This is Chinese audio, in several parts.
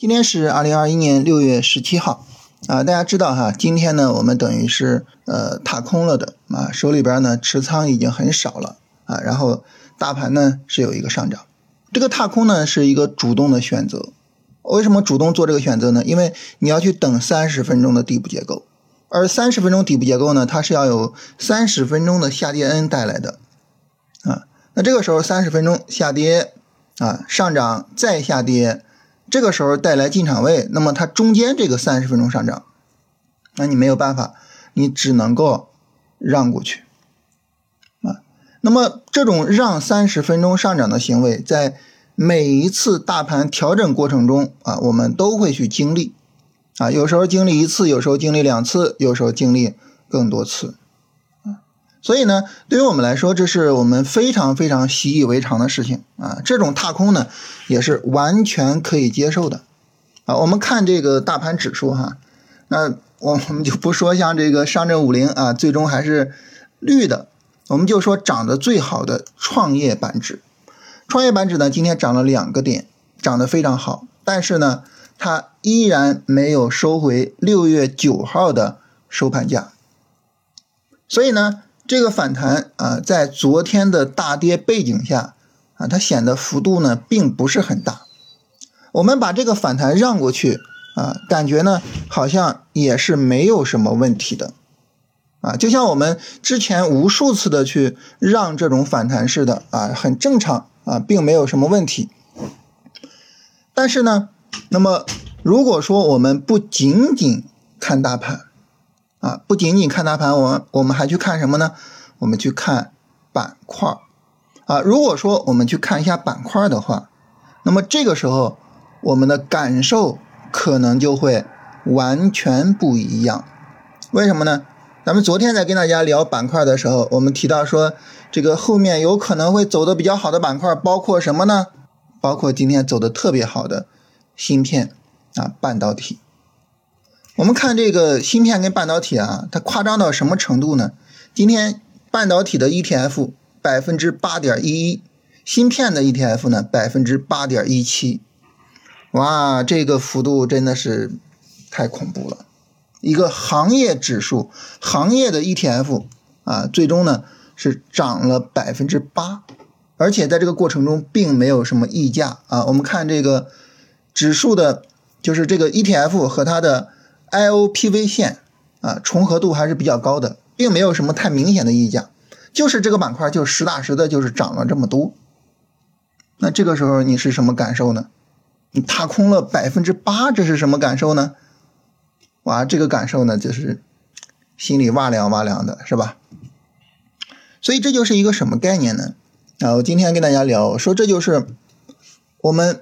今天是二零二一年六月十七号啊，大家知道哈，今天呢我们等于是呃踏空了的啊，手里边呢持仓已经很少了啊，然后大盘呢是有一个上涨，这个踏空呢是一个主动的选择。为什么主动做这个选择呢？因为你要去等三十分钟的底部结构，而三十分钟底部结构呢，它是要有三十分钟的下跌 N 带来的啊，那这个时候三十分钟下跌啊，上涨再下跌。这个时候带来进场位，那么它中间这个三十分钟上涨，那你没有办法，你只能够让过去啊。那么这种让三十分钟上涨的行为，在每一次大盘调整过程中啊，我们都会去经历啊。有时候经历一次，有时候经历两次，有时候经历更多次。所以呢，对于我们来说，这是我们非常非常习以为常的事情啊。这种踏空呢，也是完全可以接受的啊。我们看这个大盘指数哈，那我我们就不说像这个上证五零啊，最终还是绿的，我们就说涨得最好的创业板指。创业板指呢，今天涨了两个点，涨得非常好，但是呢，它依然没有收回六月九号的收盘价，所以呢。这个反弹啊，在昨天的大跌背景下啊，它显得幅度呢并不是很大。我们把这个反弹让过去啊，感觉呢好像也是没有什么问题的啊。就像我们之前无数次的去让这种反弹似的啊，很正常啊，并没有什么问题。但是呢，那么如果说我们不仅仅看大盘，啊，不仅仅看大盘，我们我们还去看什么呢？我们去看板块啊。如果说我们去看一下板块的话，那么这个时候我们的感受可能就会完全不一样。为什么呢？咱们昨天在跟大家聊板块的时候，我们提到说，这个后面有可能会走的比较好的板块包括什么呢？包括今天走的特别好的芯片啊，半导体。我们看这个芯片跟半导体啊，它夸张到什么程度呢？今天半导体的 ETF 百分之八点一一，芯片的 ETF 呢百分之八点一七，哇，这个幅度真的是太恐怖了！一个行业指数、行业的 ETF 啊，最终呢是涨了百分之八，而且在这个过程中并没有什么溢价啊。我们看这个指数的，就是这个 ETF 和它的。IOPV 线啊，重合度还是比较高的，并没有什么太明显的溢价，就是这个板块就实打实的，就是涨了这么多。那这个时候你是什么感受呢？你踏空了百分之八，这是什么感受呢？哇，这个感受呢，就是心里哇凉哇凉的，是吧？所以这就是一个什么概念呢？啊，我今天跟大家聊，说这就是我们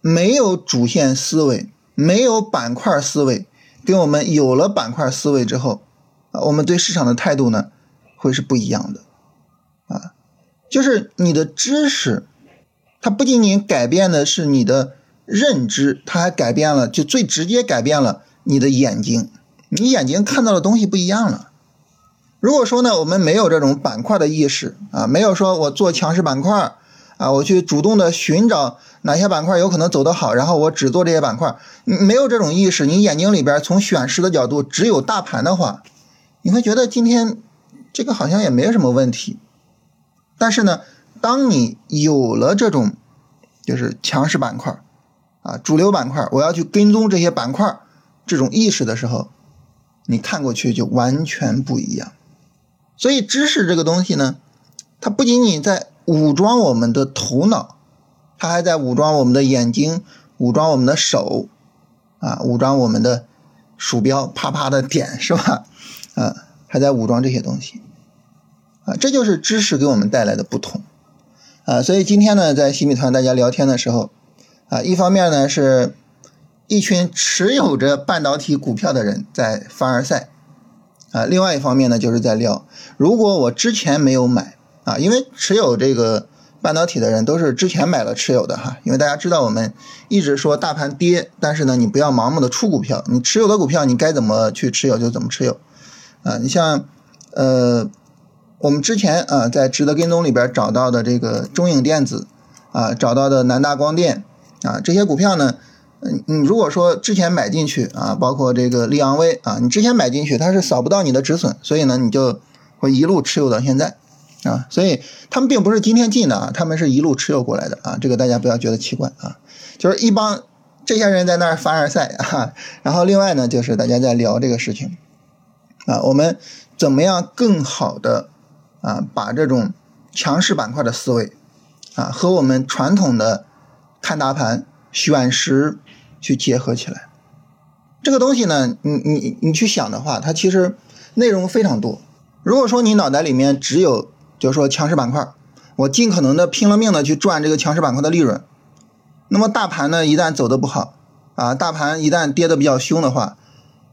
没有主线思维，没有板块思维。跟我们有了板块思维之后，啊，我们对市场的态度呢，会是不一样的，啊，就是你的知识，它不仅仅改变的是你的认知，它还改变了，就最直接改变了你的眼睛，你眼睛看到的东西不一样了。如果说呢，我们没有这种板块的意识，啊，没有说我做强势板块。啊，我去主动的寻找哪些板块有可能走得好，然后我只做这些板块。没有这种意识，你眼睛里边从选时的角度只有大盘的话，你会觉得今天这个好像也没有什么问题。但是呢，当你有了这种就是强势板块啊，主流板块，我要去跟踪这些板块这种意识的时候，你看过去就完全不一样。所以知识这个东西呢，它不仅仅在。武装我们的头脑，它还在武装我们的眼睛，武装我们的手，啊，武装我们的鼠标，啪啪的点，是吧？啊，还在武装这些东西，啊，这就是知识给我们带来的不同，啊，所以今天呢，在新米团大家聊天的时候，啊，一方面呢是一群持有着半导体股票的人在凡尔赛，啊，另外一方面呢就是在聊，如果我之前没有买。啊，因为持有这个半导体的人都是之前买了持有的哈，因为大家知道我们一直说大盘跌，但是呢，你不要盲目的出股票，你持有的股票你该怎么去持有就怎么持有，啊，你像呃我们之前啊在值得跟踪里边找到的这个中影电子啊，找到的南大光电啊这些股票呢，嗯，你如果说之前买进去啊，包括这个利昂威啊，你之前买进去它是扫不到你的止损，所以呢你就会一路持有到现在啊。所以他们并不是今天进的啊，他们是一路持有过来的啊，这个大家不要觉得奇怪啊。就是一帮这些人在那儿凡尔赛啊，然后另外呢就是大家在聊这个事情啊，我们怎么样更好的啊把这种强势板块的思维啊和我们传统的看大盘选时去结合起来，这个东西呢，你你你去想的话，它其实内容非常多。如果说你脑袋里面只有就是说强势板块，我尽可能的拼了命的去赚这个强势板块的利润。那么大盘呢，一旦走的不好啊，大盘一旦跌的比较凶的话，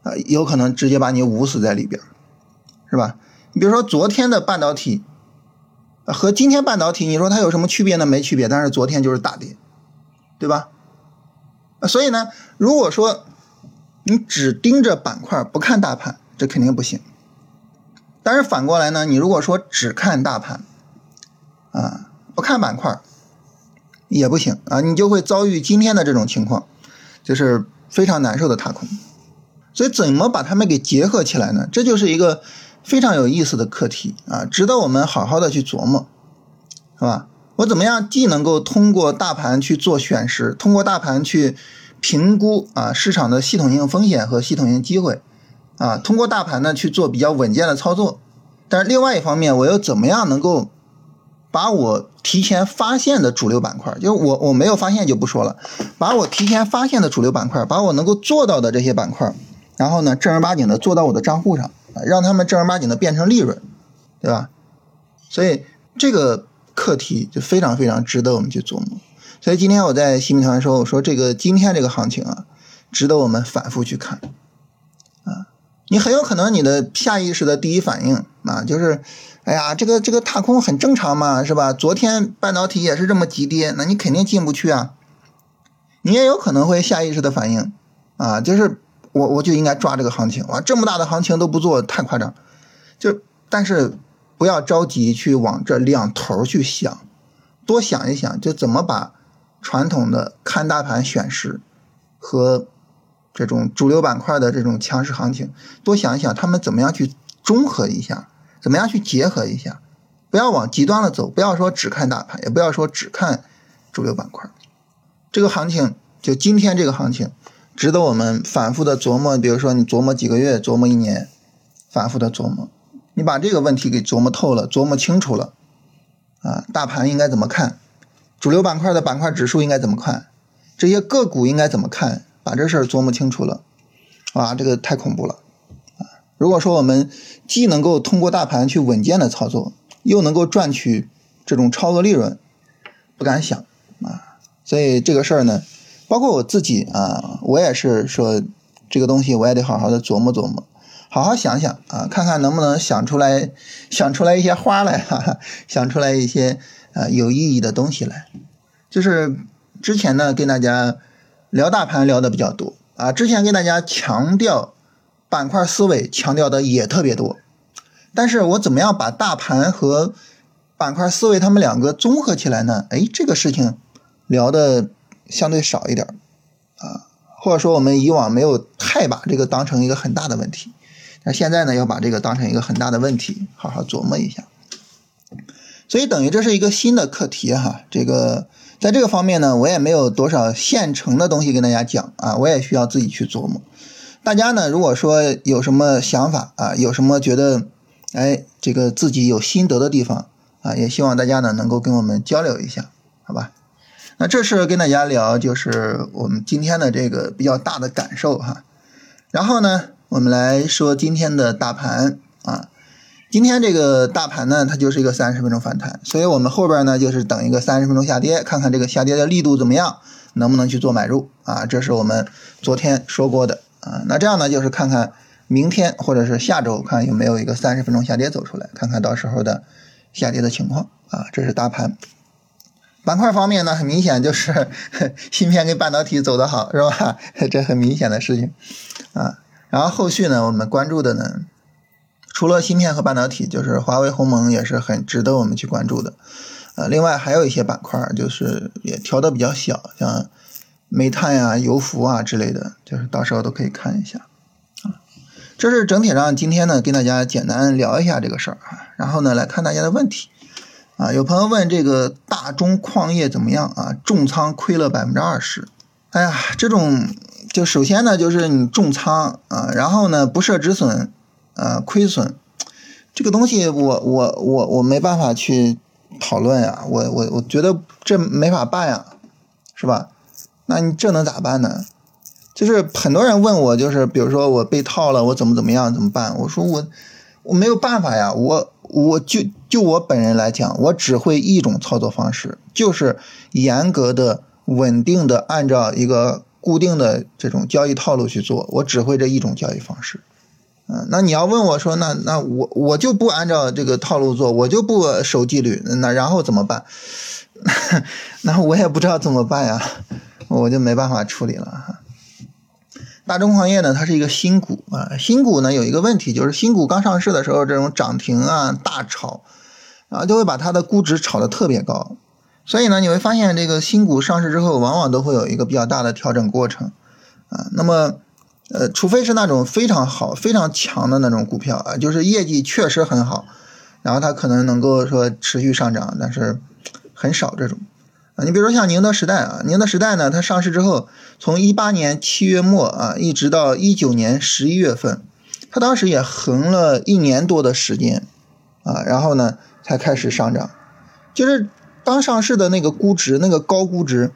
啊，有可能直接把你捂死在里边，是吧？你比如说昨天的半导体和今天半导体，你说它有什么区别呢？没区别，但是昨天就是大跌，对吧？所以呢，如果说你只盯着板块不看大盘，这肯定不行。但是反过来呢，你如果说只看大盘啊，不看板块。也不行啊，你就会遭遇今天的这种情况，就是非常难受的踏空。所以怎么把它们给结合起来呢？这就是一个非常有意思的课题啊，值得我们好好的去琢磨，是吧？我怎么样既能够通过大盘去做选时，通过大盘去评估啊市场的系统性风险和系统性机会啊，通过大盘呢去做比较稳健的操作，但是另外一方面，我又怎么样能够？把我提前发现的主流板块，就我我没有发现就不说了，把我提前发现的主流板块，把我能够做到的这些板块，然后呢正儿八经的做到我的账户上，让他们正儿八经的变成利润，对吧？所以这个课题就非常非常值得我们去琢磨。所以今天我在新民团说，我说这个今天这个行情啊，值得我们反复去看，你很有可能你的下意识的第一反应啊就是。哎呀，这个这个踏空很正常嘛，是吧？昨天半导体也是这么急跌，那你肯定进不去啊。你也有可能会下意识的反应啊，就是我我就应该抓这个行情，哇，这么大的行情都不做，太夸张。就但是不要着急去往这两头去想，多想一想，就怎么把传统的看大盘选时和这种主流板块的这种强势行情，多想一想，他们怎么样去中和一下。怎么样去结合一下？不要往极端了走，不要说只看大盘，也不要说只看主流板块。这个行情就今天这个行情，值得我们反复的琢磨。比如说你琢磨几个月，琢磨一年，反复的琢磨。你把这个问题给琢磨透了，琢磨清楚了，啊，大盘应该怎么看？主流板块的板块指数应该怎么看？这些个股应该怎么看？把这事儿琢磨清楚了，啊，这个太恐怖了。如果说我们既能够通过大盘去稳健的操作，又能够赚取这种超额利润，不敢想啊！所以这个事儿呢，包括我自己啊，我也是说这个东西我也得好好的琢磨琢磨，好好想想啊，看看能不能想出来想出来一些花来，哈哈，想出来一些啊有意义的东西来。就是之前呢跟大家聊大盘聊的比较多啊，之前跟大家强调。板块思维强调的也特别多，但是我怎么样把大盘和板块思维他们两个综合起来呢？哎，这个事情聊的相对少一点啊，或者说我们以往没有太把这个当成一个很大的问题，那现在呢要把这个当成一个很大的问题，好好琢磨一下。所以等于这是一个新的课题哈，这个在这个方面呢，我也没有多少现成的东西跟大家讲啊，我也需要自己去琢磨。大家呢，如果说有什么想法啊，有什么觉得，哎，这个自己有心得的地方啊，也希望大家呢能够跟我们交流一下，好吧？那这是跟大家聊，就是我们今天的这个比较大的感受哈。然后呢，我们来说今天的大盘啊，今天这个大盘呢，它就是一个三十分钟反弹，所以我们后边呢就是等一个三十分钟下跌，看看这个下跌的力度怎么样，能不能去做买入啊？这是我们昨天说过的。啊，那这样呢，就是看看明天或者是下周，看有没有一个三十分钟下跌走出来，看看到时候的下跌的情况啊。这是大盘板块方面呢，很明显就是 芯片跟半导体走得好，是吧？这很明显的事情啊。然后后续呢，我们关注的呢，除了芯片和半导体，就是华为、鸿蒙也是很值得我们去关注的。呃，另外还有一些板块，就是也调的比较小，像。煤炭呀、油服啊之类的，就是到时候都可以看一下啊。这是整体上今天呢跟大家简单聊一下这个事儿啊，然后呢来看大家的问题啊。有朋友问这个大中矿业怎么样啊？重仓亏了百分之二十。哎呀，这种就首先呢就是你重仓啊，然后呢不设止损啊，亏损这个东西我我我我没办法去讨论呀，我我我觉得这没法办呀，是吧？那你这能咋办呢？就是很多人问我，就是比如说我被套了，我怎么怎么样怎么办？我说我我没有办法呀，我我就就我本人来讲，我只会一种操作方式，就是严格的、稳定的按照一个固定的这种交易套路去做，我只会这一种交易方式。嗯，那你要问我说，那那我我就不按照这个套路做，我就不守纪律，那然后怎么办？那我也不知道怎么办呀。我就没办法处理了哈。大中矿业呢，它是一个新股啊，新股呢有一个问题，就是新股刚上市的时候，这种涨停啊、大炒，然后就会把它的估值炒得特别高。所以呢，你会发现这个新股上市之后，往往都会有一个比较大的调整过程啊。那么，呃，除非是那种非常好、非常强的那种股票啊，就是业绩确实很好，然后它可能能够说持续上涨，但是很少这种。啊，你比如说像宁德时代啊，宁德时代呢，它上市之后，从一八年七月末啊，一直到一九年十一月份，它当时也横了一年多的时间，啊，然后呢才开始上涨，就是刚上市的那个估值，那个高估值，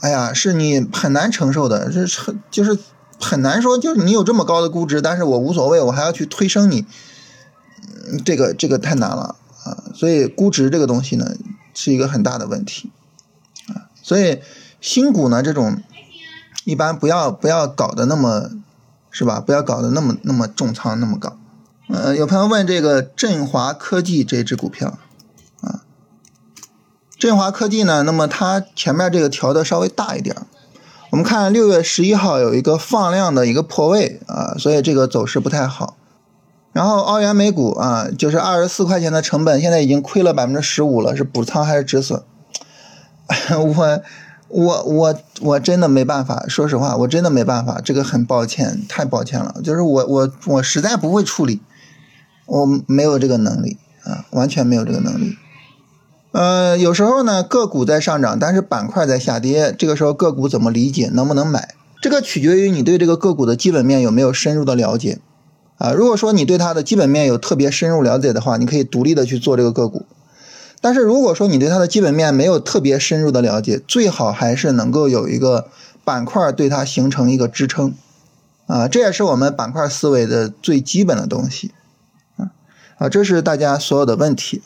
哎呀，是你很难承受的，这是就是很难说，就是你有这么高的估值，但是我无所谓，我还要去推升你，这个这个太难了啊，所以估值这个东西呢，是一个很大的问题啊。所以新股呢，这种一般不要不要搞得那么，是吧？不要搞得那么那么重仓那么高。呃，有朋友问这个振华科技这只股票啊，振华科技呢，那么它前面这个调的稍微大一点。我们看六月十一号有一个放量的一个破位啊，所以这个走势不太好。然后澳元美股啊，就是二十四块钱的成本，现在已经亏了百分之十五了，是补仓还是止损？我我我我真的没办法，说实话，我真的没办法，这个很抱歉，太抱歉了。就是我我我实在不会处理，我没有这个能力啊，完全没有这个能力。呃，有时候呢，个股在上涨，但是板块在下跌，这个时候个股怎么理解，能不能买？这个取决于你对这个个股的基本面有没有深入的了解啊。如果说你对它的基本面有特别深入了解的话，你可以独立的去做这个个股。但是如果说你对它的基本面没有特别深入的了解，最好还是能够有一个板块对它形成一个支撑，啊，这也是我们板块思维的最基本的东西，啊，啊，这是大家所有的问题。